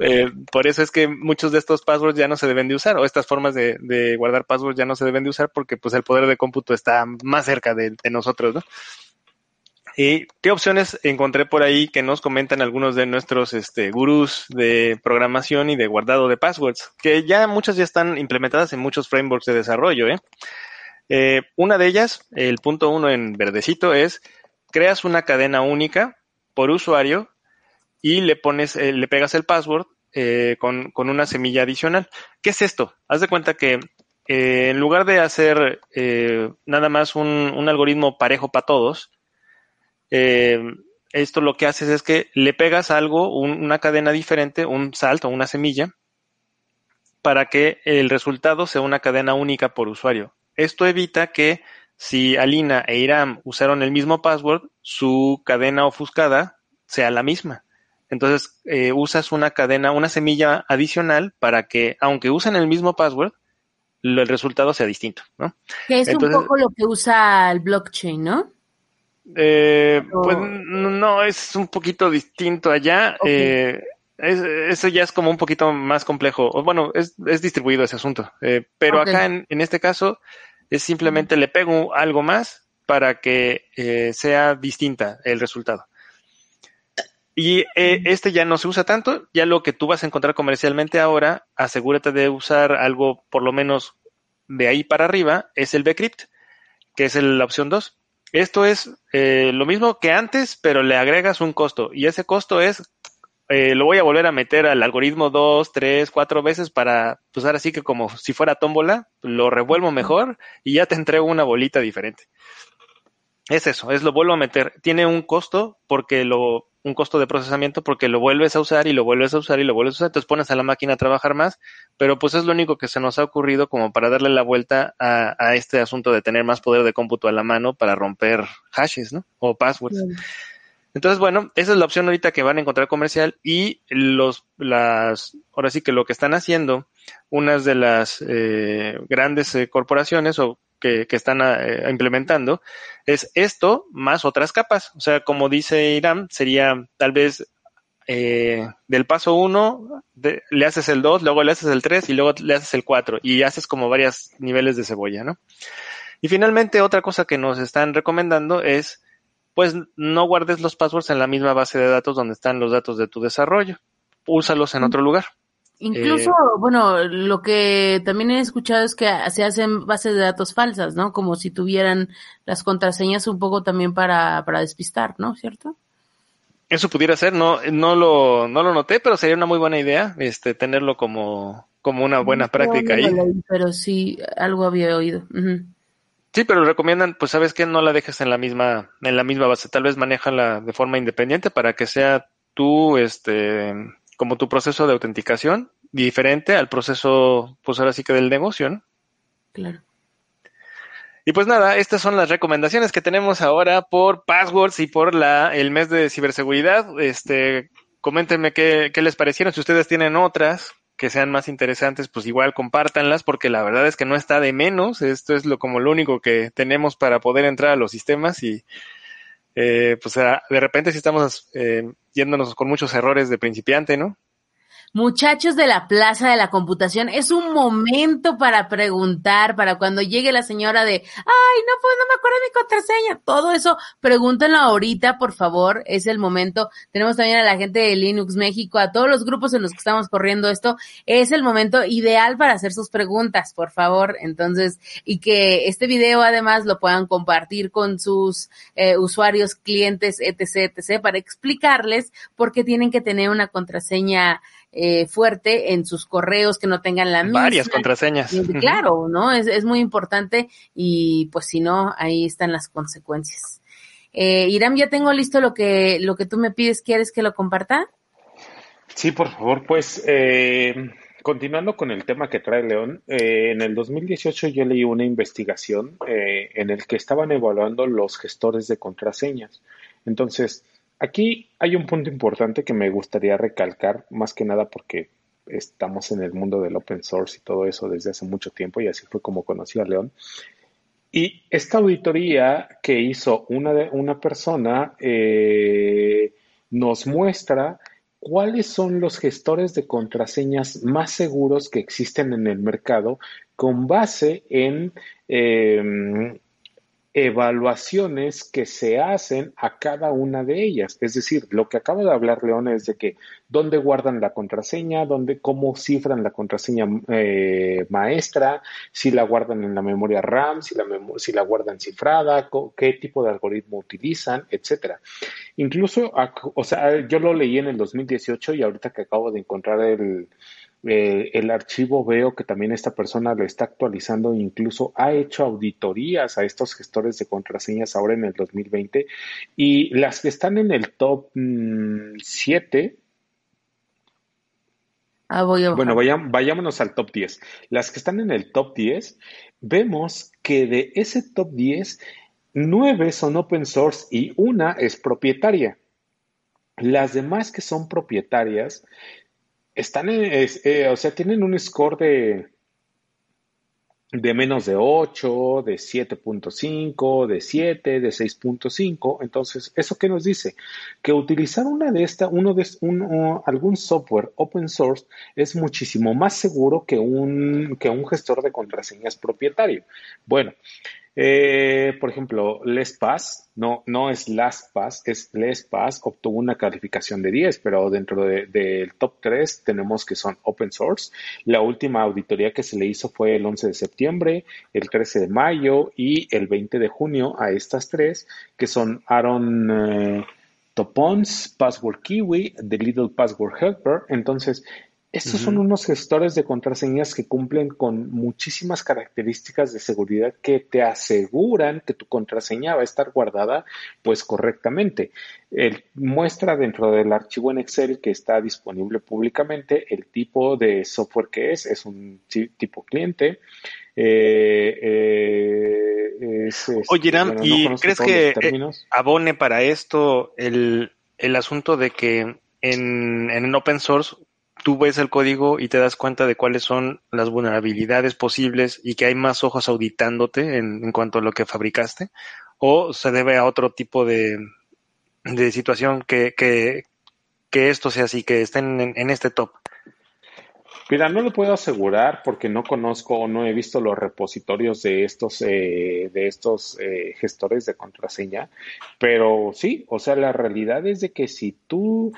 Eh, por eso es que muchos de estos passwords ya no se deben de usar, o estas formas de, de guardar passwords ya no se deben de usar porque pues el poder de cómputo está más cerca de, de nosotros, ¿no? ¿Y qué opciones encontré por ahí que nos comentan algunos de nuestros este, gurús de programación y de guardado de passwords? Que ya muchas ya están implementadas en muchos frameworks de desarrollo. ¿eh? Eh, una de ellas, el punto uno en verdecito, es creas una cadena única por usuario y le pones, eh, le pegas el password con, con, una semilla adicional. ¿Qué es esto? Haz de cuenta que en lugar de hacer nada más un, un algoritmo parejo para todos, eh, esto lo que haces es que le pegas algo, una cadena diferente, un salto, una semilla, para que el resultado sea una cadena única por usuario. Esto evita que si Alina e Iram usaron el mismo password, su cadena ofuscada sea la misma. Entonces eh, usas una cadena, una semilla adicional para que, aunque usen el mismo password, el resultado sea distinto, ¿no? Que es un poco lo que usa el blockchain, ¿no? Eh, pues no, es un poquito distinto allá. Eh, eso ya es como un poquito más complejo. Bueno, es, es distribuido ese asunto. Eh, pero acá en, en, este caso es simplemente le pego algo más para que sea distinta el resultado. Y eh, este ya no se usa tanto. Ya lo que tú vas a encontrar comercialmente ahora, asegúrate de usar algo por lo menos de ahí para arriba, es el bcrypt, que es la opción 2 esto es eh, lo mismo que antes, pero le agregas un costo. Y ese costo es, eh, lo voy a volver a meter al algoritmo dos, tres, cuatro veces para, pues ahora sí que como si fuera tómbola, lo revuelvo mejor y ya te entrego una bolita diferente. Es eso, es lo vuelvo a meter. Tiene un costo porque lo, un costo de procesamiento porque lo vuelves a usar y lo vuelves a usar y lo vuelves a usar, entonces pones a la máquina a trabajar más, pero pues es lo único que se nos ha ocurrido como para darle la vuelta a, este asunto de tener más poder de cómputo a la mano para romper hashes, ¿no? O passwords. Entonces, bueno, esa es la opción ahorita que van a encontrar comercial y los, las, ahora sí que lo que están haciendo unas de las eh, grandes eh, corporaciones o que, están eh, implementando, es esto más otras capas. O sea, como dice Irán, sería tal vez eh, del paso 1 le haces el 2, luego le haces el 3 y luego le haces el 4 y haces como varios niveles de cebolla, ¿no? Y finalmente otra cosa que nos están recomendando es pues no guardes los passwords en la misma base de datos donde están los datos de tu desarrollo. Úsalos en otro lugar. Incluso, eh, bueno, lo que también he escuchado es que se hacen bases de datos falsas, ¿no? Como si tuvieran las contraseñas un poco también para, para despistar, ¿no? ¿Cierto? Eso pudiera ser, no, no lo, no lo noté, pero sería una muy buena idea, este, tenerlo como, como una buena práctica ahí. Pero sí, algo había oído. Sí, pero recomiendan, pues sabes que no la dejes en la misma, en la misma base, tal vez manéjala de forma independiente para que sea tú, este, como tu proceso de autenticación, diferente al proceso, pues ahora sí que del negocio, ¿no? Claro. Y pues nada, estas son las recomendaciones que tenemos ahora por Passwords y por la, el mes de ciberseguridad. Este, coméntenme qué, qué les parecieron. Si ustedes tienen otras que sean más interesantes, pues igual compártanlas, porque la verdad es que no está de menos. Esto es lo como lo único que tenemos para poder entrar a los sistemas y eh, pues de repente si estamos eh, yéndonos con muchos errores de principiante, ¿no? Muchachos de la Plaza de la Computación, es un momento para preguntar, para cuando llegue la señora de, ay, no, pues no me acuerdo mi contraseña, todo eso, pregúntenlo ahorita, por favor, es el momento. Tenemos también a la gente de Linux México, a todos los grupos en los que estamos corriendo esto, es el momento ideal para hacer sus preguntas, por favor. Entonces, y que este video además lo puedan compartir con sus eh, usuarios, clientes, etc., etc., para explicarles por qué tienen que tener una contraseña eh, fuerte en sus correos que no tengan la misma. Varias contraseñas. Claro, ¿no? Es, es muy importante y pues si no, ahí están las consecuencias. Eh, Iram, ya tengo listo lo que, lo que tú me pides. ¿Quieres que lo comparta? Sí, por favor, pues eh, continuando con el tema que trae León, eh, en el 2018 yo leí una investigación eh, en el que estaban evaluando los gestores de contraseñas. Entonces, Aquí hay un punto importante que me gustaría recalcar, más que nada porque estamos en el mundo del open source y todo eso desde hace mucho tiempo y así fue como conocí a León. Y esta auditoría que hizo una, una persona eh, nos muestra cuáles son los gestores de contraseñas más seguros que existen en el mercado con base en eh, evaluaciones que se hacen a cada una de ellas. Es decir, lo que acaba de hablar León es de que dónde guardan la contraseña, dónde, cómo cifran la contraseña eh, maestra, si la guardan en la memoria RAM, si la, si la guardan cifrada, qué tipo de algoritmo utilizan, etcétera. Incluso, o sea, yo lo leí en el 2018 y ahorita que acabo de encontrar el, eh, el archivo veo que también esta persona lo está actualizando, incluso ha hecho auditorías a estos gestores de contraseñas ahora en el 2020 y las que están en el top 7. Mm, ah, voy a bueno, vayámonos al top 10. Las que están en el top 10, vemos que de ese top 10, 9 son open source y una es propietaria. Las demás que son propietarias están, eh, o sea, tienen un score de, de menos de 8, de 7.5, de 7, de 6.5. Entonces, ¿eso qué nos dice? Que utilizar una de esta, uno de algún software open source es muchísimo más seguro que un, que un gestor de contraseñas propietario. Bueno, eh, por ejemplo, LastPass, no, no es LastPass, es LastPass, obtuvo una calificación de 10, pero dentro del top 3 tenemos que son open source. La última auditoría que se le hizo fue el 11 de septiembre, el 13 de mayo y el 20 de junio a estas tres, que son Aaron eh, Topons, Password Kiwi, The Little Password Helper. Entonces, estos son unos gestores de contraseñas que cumplen con muchísimas características de seguridad que te aseguran que tu contraseña va a estar guardada pues correctamente. El, muestra dentro del archivo en Excel que está disponible públicamente el tipo de software que es, es un tipo cliente. Eh, eh, Oye, Ram, ¿y crees que eh, abone para esto el, el asunto de que en, en open source tú ves el código y te das cuenta de cuáles son las vulnerabilidades posibles y que hay más ojos auditándote en, cuanto a lo que fabricaste, o se debe a otro tipo de, de situación que, que, que esto sea así, que estén en este top. Mira, no lo puedo asegurar porque no conozco o no he visto los repositorios de estos, eh, de estos eh, gestores de contraseña, pero sí, o sea, la realidad es de que si tú,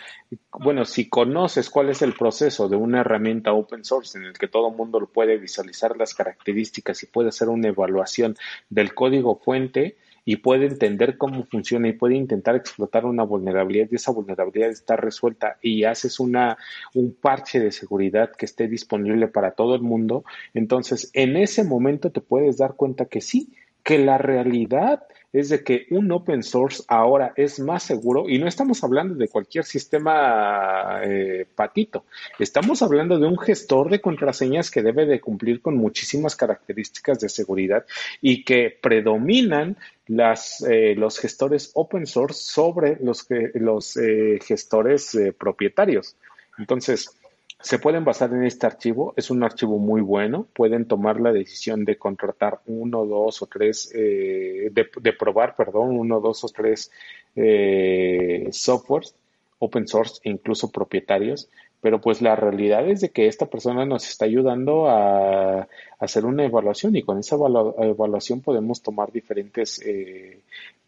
bueno, si conoces cuál es el proceso de una herramienta open source en el que todo el mundo puede visualizar las características y puede hacer una evaluación del código fuente, y puede entender cómo funciona y puede intentar explotar una vulnerabilidad y esa vulnerabilidad está resuelta y haces una, un parche de seguridad que esté disponible para todo el mundo, entonces en ese momento te puedes dar cuenta que sí, que la realidad es de que un open source ahora es más seguro y no estamos hablando de cualquier sistema eh, patito, estamos hablando de un gestor de contraseñas que debe de cumplir con muchísimas características de seguridad y que predominan las, eh, los gestores open source sobre los, los eh, gestores propietarios. Entonces, se pueden basar en este archivo, es un archivo muy bueno, pueden tomar la decisión de contratar uno, dos o tres, eh, de, probar, perdón, uno, dos o tres eh, softwares open source, incluso propietarios, pero pues la realidad es de que esta persona nos está ayudando a, hacer una evaluación y con esa evaluación podemos tomar diferentes eh,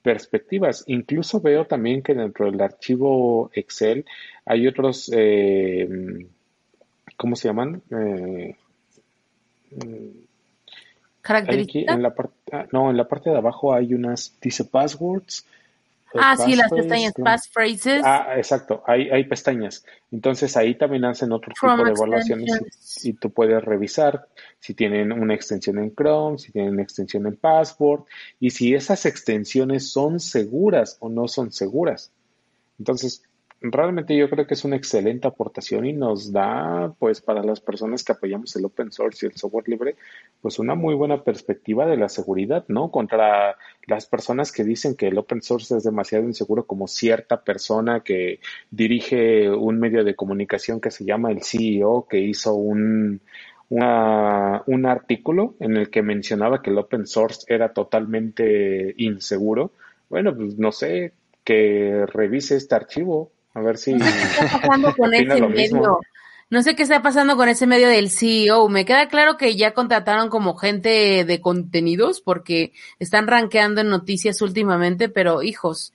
perspectivas. Incluso veo también que dentro del archivo Excel hay otros eh, ¿cómo se llaman? Eh, ¿Características? En la parte, ah, no, en la parte de abajo hay unas, dice passwords. Ah, sí, las pestañas, passphrases. Ah, exacto, hay, hay pestañas. Entonces ahí también hacen otro tipo de evaluaciones y, tú puedes revisar si tienen una extensión en Chrome, si tienen una extensión en Password y si esas extensiones son seguras o no son seguras. Entonces, realmente yo creo que es una excelente aportación y nos da, pues, para las personas que apoyamos el open source y el software libre, pues una muy buena perspectiva de la seguridad, ¿no? Contra las personas que dicen que el open source es demasiado inseguro, como cierta persona que dirige un medio de comunicación que se llama el CEO, que hizo un, un artículo en el que mencionaba que el open source era totalmente inseguro. Bueno, pues no sé, que revise este archivo, a ver si. No sé qué está pasando con ese medio. No sé qué está pasando con ese medio del CEO. Me queda claro que ya contrataron como gente de contenidos porque están rankeando en noticias últimamente, pero hijos,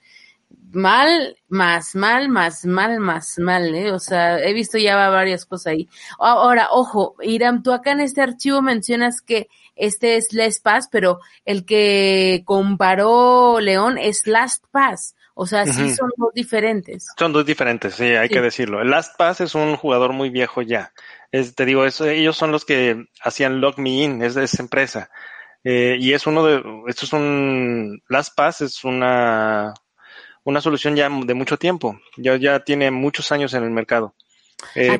mal, más mal, más mal, más mal, ¿eh? O sea, he visto ya varias cosas ahí. Ahora, ojo, Iram, tú acá en este archivo mencionas que este es LastPass, pero el que comparó León es LastPass. O sea, sí son dos diferentes. Son dos diferentes, sí, hay que decirlo. El LastPass es un jugador muy viejo ya. Es, te digo, eso, ellos son los que hacían Log Me In, es de esa empresa. Eh, y es uno de, esto es un, LastPass es una, una solución ya de mucho tiempo. Ya, ya tiene muchos años en el mercado. Eh,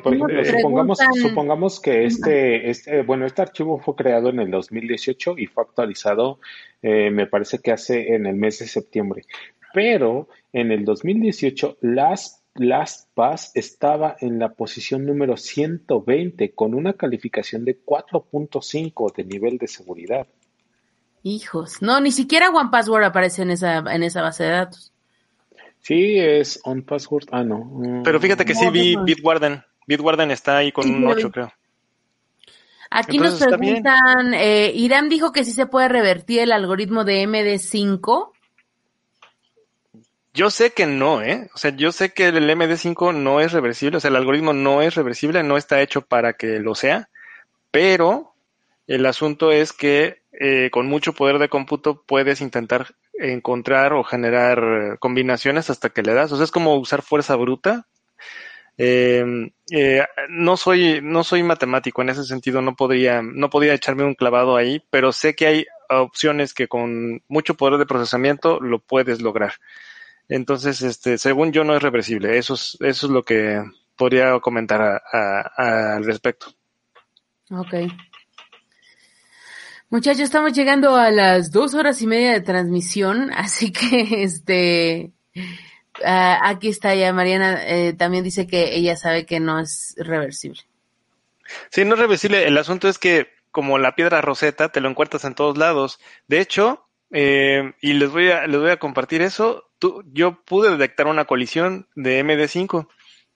supongamos, supongamos que este, este, bueno, este archivo fue creado en el 2018 y fue actualizado, eh, me parece que hace en el mes de septiembre pero en el 2018 LastPass estaba en la posición número 120 con una calificación de 4.5 de nivel de seguridad. Hijos, no, ni siquiera OnePassword aparece en esa, en esa base de datos. Sí, es OnePassword, ah, no. Pero fíjate que sí vi Bitwarden. Bitwarden está ahí con un 8, creo. Aquí nos preguntan, eh, Irán dijo que sí se puede revertir el algoritmo de MD5 yo sé que no, ¿eh? O sea, yo sé que el MD5 no es reversible, o sea, el algoritmo no es reversible, no está hecho para que lo sea, pero el asunto es que eh, con mucho poder de cómputo puedes intentar encontrar o generar combinaciones hasta que le das. O sea, es como usar fuerza bruta. Em, eh, no soy no soy matemático en ese sentido, no podría no podría echarme un clavado ahí, pero sé que hay opciones que con mucho poder de procesamiento lo puedes lograr. Entonces, este, según yo no es reversible. Eso es, eso es lo que podría comentar al respecto. Ok. Muchachos, estamos llegando a las dos horas y media de transmisión, así que este, aquí está ya Mariana, eh, también dice que ella sabe que no es reversible. Sí, no es reversible. El asunto es que como la piedra roseta te lo encuentras en todos lados. De hecho, eh, y les voy a, les voy a compartir eso. Yo pude detectar una colisión de MD5.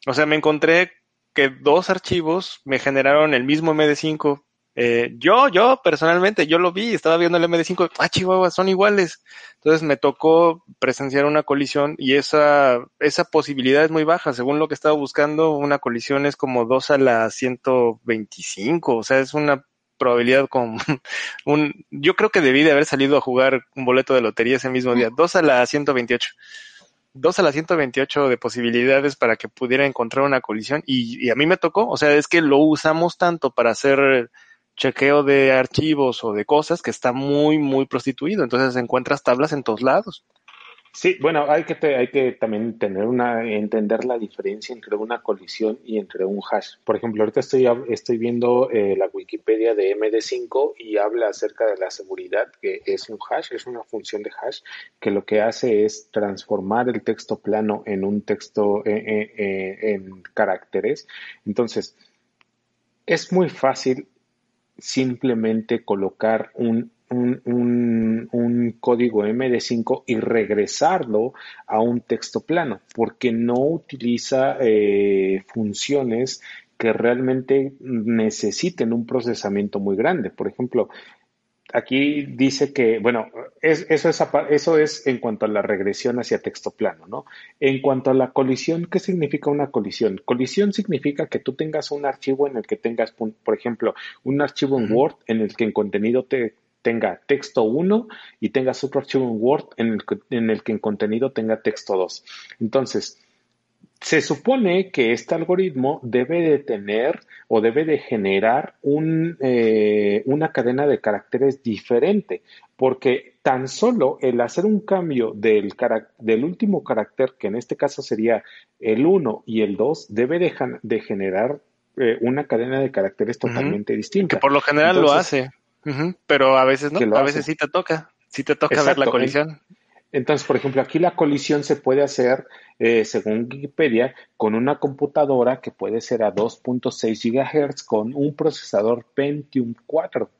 O sea, me encontré que dos archivos me generaron el mismo MD5. Eh, yo, yo personalmente, yo lo vi, estaba viendo el MD5, ah, chihuahua, son iguales. Entonces me tocó presenciar una colisión y esa, esa posibilidad es muy baja. Según lo que estaba buscando, una colisión es como 2 a la 125, o sea, es una probabilidad con un, yo creo que debí de haber salido a jugar un boleto de lotería ese mismo día, dos a la 128. Dos a la 128 de posibilidades para que pudiera encontrar una colisión y, a mí me tocó, o sea, es que lo usamos tanto para hacer chequeo de archivos o de cosas que está muy, muy prostituido. Entonces encuentras tablas en todos lados. Sí, bueno, hay que, hay que también tener una, entender la diferencia entre una colisión y entre un hash. Por ejemplo, ahorita estoy, estoy viendo eh, la Wikipedia de MD5 y habla acerca de la seguridad, que es un hash, es una función de hash, que lo que hace es transformar el texto plano en un texto eh, eh, en caracteres. Entonces, es muy fácil simplemente colocar un, un, un- un código MD5 y regresarlo a un texto plano, porque no utiliza eh, funciones que realmente necesiten un procesamiento muy grande. Por ejemplo, aquí dice que, bueno, es- eso, es, eso es en cuanto a la regresión hacia texto plano, ¿no? En cuanto a la colisión, ¿qué significa una colisión? Colisión significa que tú tengas un archivo en el que tengas, por ejemplo, un archivo en Word en el que en contenido te tenga texto 1 y tengas otro archivo en Word en el que, en el que en contenido tenga texto 2. Entonces, se supone que este algoritmo debe de tener o debe de generar un, eh, una cadena de caracteres diferente, porque tan solo el hacer un cambio del, carac- del último carácter, que en este caso sería el 1 y el 2, debe de, de generar eh, una cadena de caracteres totalmente distinta. Que por lo general lo Entonces, Pero a veces no. A veces sí te toca. Sí te toca ver la colisión. Entonces, por ejemplo, aquí la colisión se puede hacer, eh, según Wikipedia, con una computadora que puede ser a 2.6 GHz con un procesador Pentium 4.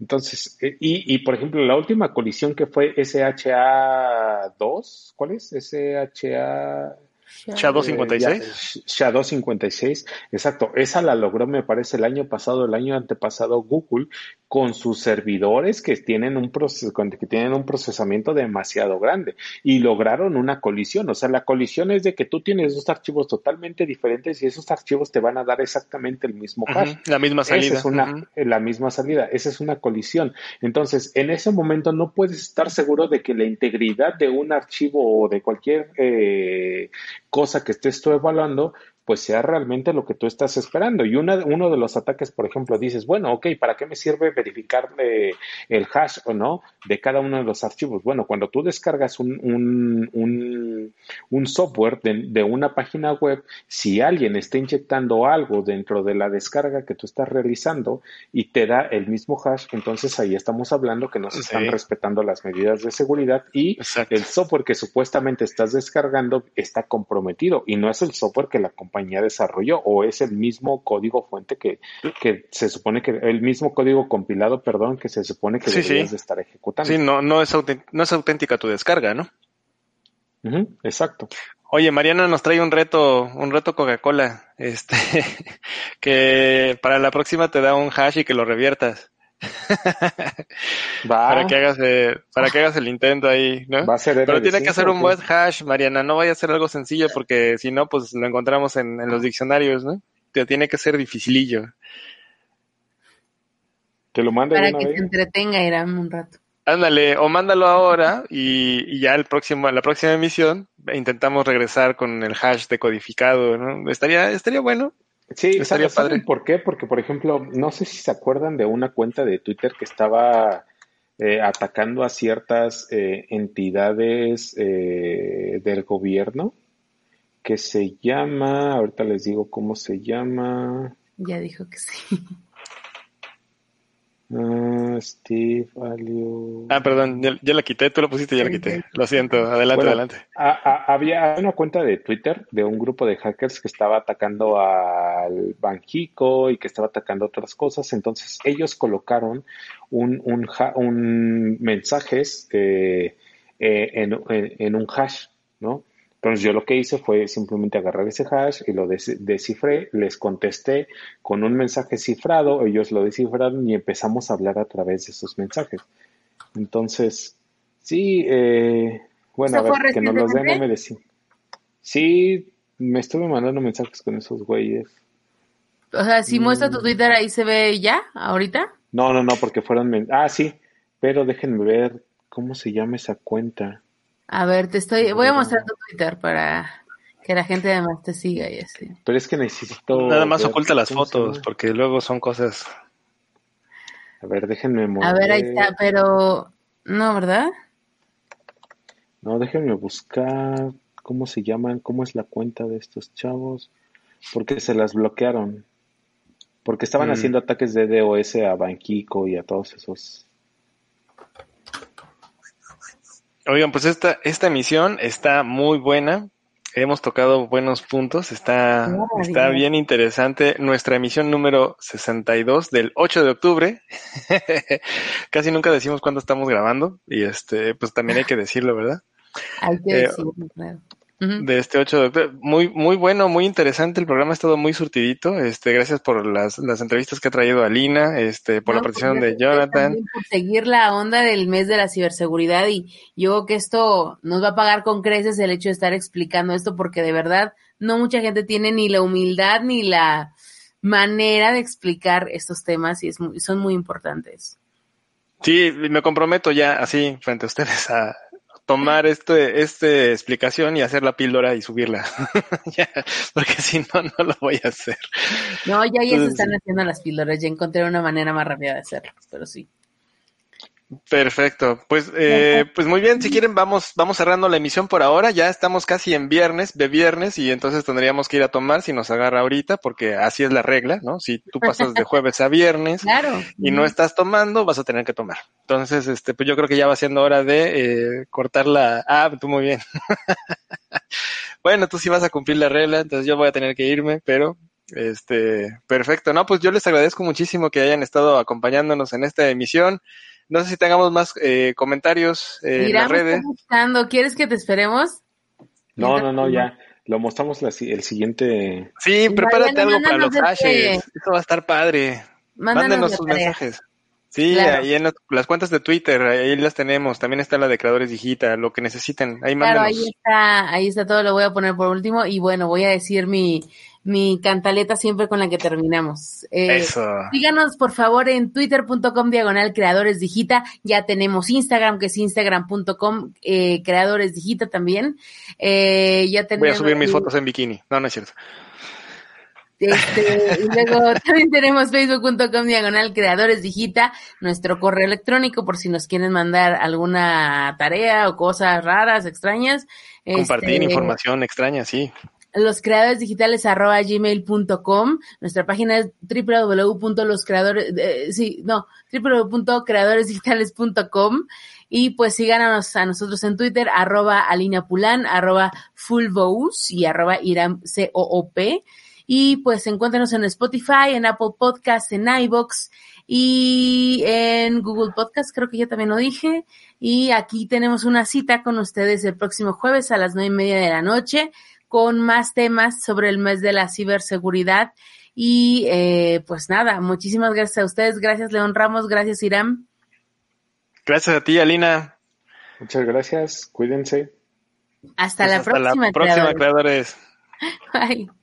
Entonces, eh, y, y, por ejemplo, la última colisión que fue SHA-2, ¿cuál es? SHA... Shadow Eh, 56. ya, Shadow 56, exacto. Esa la logró, me parece, el año pasado, el año antepasado, Google, con sus servidores que tienen un proces- que tienen un procesamiento demasiado grande y lograron una colisión. O sea, la colisión es de que tú tienes dos archivos totalmente diferentes y esos archivos te van a dar exactamente el mismo hash. La misma Esa salida. es una, Ujú. la misma salida, esa es una colisión. Entonces, en ese momento no puedes estar seguro de que la integridad de un archivo o de cualquier eh, cosa que estés tú evaluando, pues sea realmente lo que tú estás esperando. Y una, uno de los ataques, por ejemplo, dices, bueno, ok, ¿para qué me sirve verificar eh, el hash o no de cada uno de los archivos? Bueno, cuando tú descargas un, un, un, un software de, de una página web, si alguien está inyectando algo dentro de la descarga que tú estás realizando y te da el mismo hash, entonces ahí estamos hablando que no se están Sí. respetando las medidas de seguridad y Exacto. el software que supuestamente estás descargando está comprometido y no es el software que la compañía desarrolló o es el mismo código fuente que, que se supone que el mismo código compilado, perdón, que se supone que Sí, deberías sí. de estar ejecutando. Sí, no, no, es no es auténtica tu descarga, ¿no? Exacto. Oye, Mariana nos trae un reto, un reto Coca-Cola, este, que para la próxima te da un hash y que lo reviertas. Va, Para que hagas, eh, para que hagas el intento ahí, ¿no? va a ser Pero tiene que RD5, ser un ¿o buen hash, Mariana, no vaya a ser algo sencillo porque si no, pues lo encontramos en, en los diccionarios, ¿no? Te tiene que ser dificilillo. Te lo mando Para una que vez. se entretenga Irán un rato. Ándale, o mándalo ahora y, y ya el próximo, la próxima emisión intentamos regresar con el hash decodificado, ¿no? Estaría, estaría bueno. Sí, Estaría ¿sabes, ¿saben padre. por qué? Porque, por ejemplo, no sé si se acuerdan de una cuenta de Twitter que estaba eh, atacando a ciertas eh, entidades eh, del gobierno que se llama, ahorita les digo cómo se llama, Ya dijo que sí. Ah, Steve Alio. Ah, perdón, ya, ya la quité, tú lo pusiste y ya la quité. Lo siento, adelante, Bueno, adelante. a- a- había una cuenta de Twitter de un grupo de hackers que estaba atacando al Banjico y que estaba atacando otras cosas. Entonces ellos colocaron un, un, un mensajes eh, eh, en, en- en un hash, ¿no? Entonces yo lo que hice fue simplemente agarrar ese hash y lo des- descifré, les contesté con un mensaje cifrado, ellos lo descifraron y empezamos a hablar a través de esos mensajes. Entonces, sí, eh, bueno, a ¿Eso ver, que nos los den recientemente? MDC. Sí, me estuve mandando mensajes con esos güeyes. O sea, si muestra tu Mm. Twitter ahí se ve ya, ahorita. No, no, no, porque fueron... Ah, sí, pero déjenme ver cómo se llama esa cuenta. A ver, te estoy, voy a mostrar tu Twitter para que la gente además te siga y así. Pero es que necesito... Nada más oculta las fotos, porque luego son cosas. A ver, déjenme mover. A ver, ahí está, pero no, ¿verdad? No, déjenme buscar cómo se llaman, cómo es la cuenta de estos chavos, porque se las bloquearon. Porque estaban Mm. haciendo ataques de DOS a Banquico y a todos esos. Oigan, pues esta, esta emisión está muy buena. Hemos tocado buenos puntos. Está, está bien interesante. Nuestra emisión número 62 del 8 de octubre. Casi nunca decimos cuándo estamos grabando. Y este, pues también hay que decirlo, ¿verdad? Hay que Eh, decirlo, claro. De este 8 de octubre. Muy, muy bueno, muy interesante. El programa ha estado muy surtidito. Este, gracias por las, las entrevistas que ha traído Alina, este, por la No, pues, participación de Jonathan. Por seguir la onda del mes de la ciberseguridad y yo creo que esto nos va a pagar con creces el hecho de estar explicando esto porque de verdad no mucha gente tiene ni la humildad ni la manera de explicar estos temas y es muy- son muy importantes. Sí, me comprometo ya así frente a ustedes a tomar este, este explicación y hacer la píldora y subirla. Ya, porque si no, no lo voy a hacer. No, ya ya se están haciendo las píldoras, ya encontré una manera más rápida de hacerlo, pero sí. Perfecto. Pues, eh, pues muy bien, si quieren vamos, vamos cerrando la emisión por ahora. Ya estamos casi en viernes, de viernes, y entonces tendríamos que ir a tomar si nos agarra ahorita, porque así es la regla, ¿no? Si tú pasas de jueves a viernes Claro. y no estás tomando, vas a tener que tomar. Entonces, este, pues yo creo que ya va siendo hora de eh, cortar la. Ah, tú muy bien. bueno, tú sí vas a cumplir la regla, entonces yo voy a tener que irme, pero este, perfecto. No, pues yo les agradezco muchísimo que hayan estado acompañándonos en esta emisión. No sé si tengamos más eh, comentarios eh, en las redes. está buscando. ¿Quieres que te esperemos? No, no, no, ya. Lo mostramos la el siguiente. Sí, prepárate Mariana, algo para los mándanos hashes. Esto va a estar padre. Mándanos Mándenos la sus tarea. mensajes. Sí, Claro. ahí en las, las cuentas de Twitter, ahí las tenemos. También está la de Creadores Digital, lo que necesiten. Ahí Claro, ahí está, ahí está todo, lo voy a poner por último y bueno, voy a decir mi, mi cantaleta siempre con la que terminamos. Eh, Eso. Síganos por favor en twitter.com diagonal creadores digita, ya tenemos Instagram que es instagram.com eh, creadores digita también. Eh, ya Voy a subir mis fotos en bikini. No, no es cierto. Este, y luego también tenemos facebook.com diagonal creadores digita, nuestro correo electrónico por si nos quieren mandar alguna tarea o cosas raras, extrañas. Compartir Este, información extraña, sí. los creadores digitales arroba gmail.com nuestra página es www.loscreadores eh, sí no www.creadoresdigitales.com y pues síganos a nosotros en Twitter arroba Alina Pulan arroba fullbous y arroba iram coop y pues encuéntranos en Spotify en Apple Podcasts en iBox y en Google Podcast, creo que ya también lo dije. Y aquí tenemos una cita con ustedes el próximo jueves a las nueve y media de la noche con más temas sobre el mes de la ciberseguridad. Y eh, pues nada, muchísimas gracias a ustedes. Gracias, León Ramos. Gracias, Iram. Gracias a ti, Alina. Muchas gracias. Cuídense. Hasta Pues la hasta próxima. la próxima, creadores. creadores. Bye.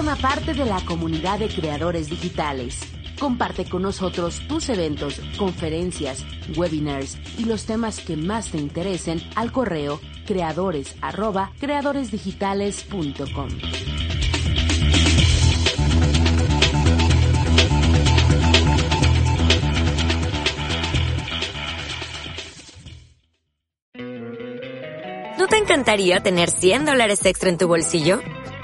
Forma parte de la comunidad de creadores digitales. Comparte con nosotros tus eventos, conferencias, webinars y los temas que más te interesen al correo creadores arroba creadoresdigitales.com. ¿No te encantaría tener 100 dólares extra en tu bolsillo?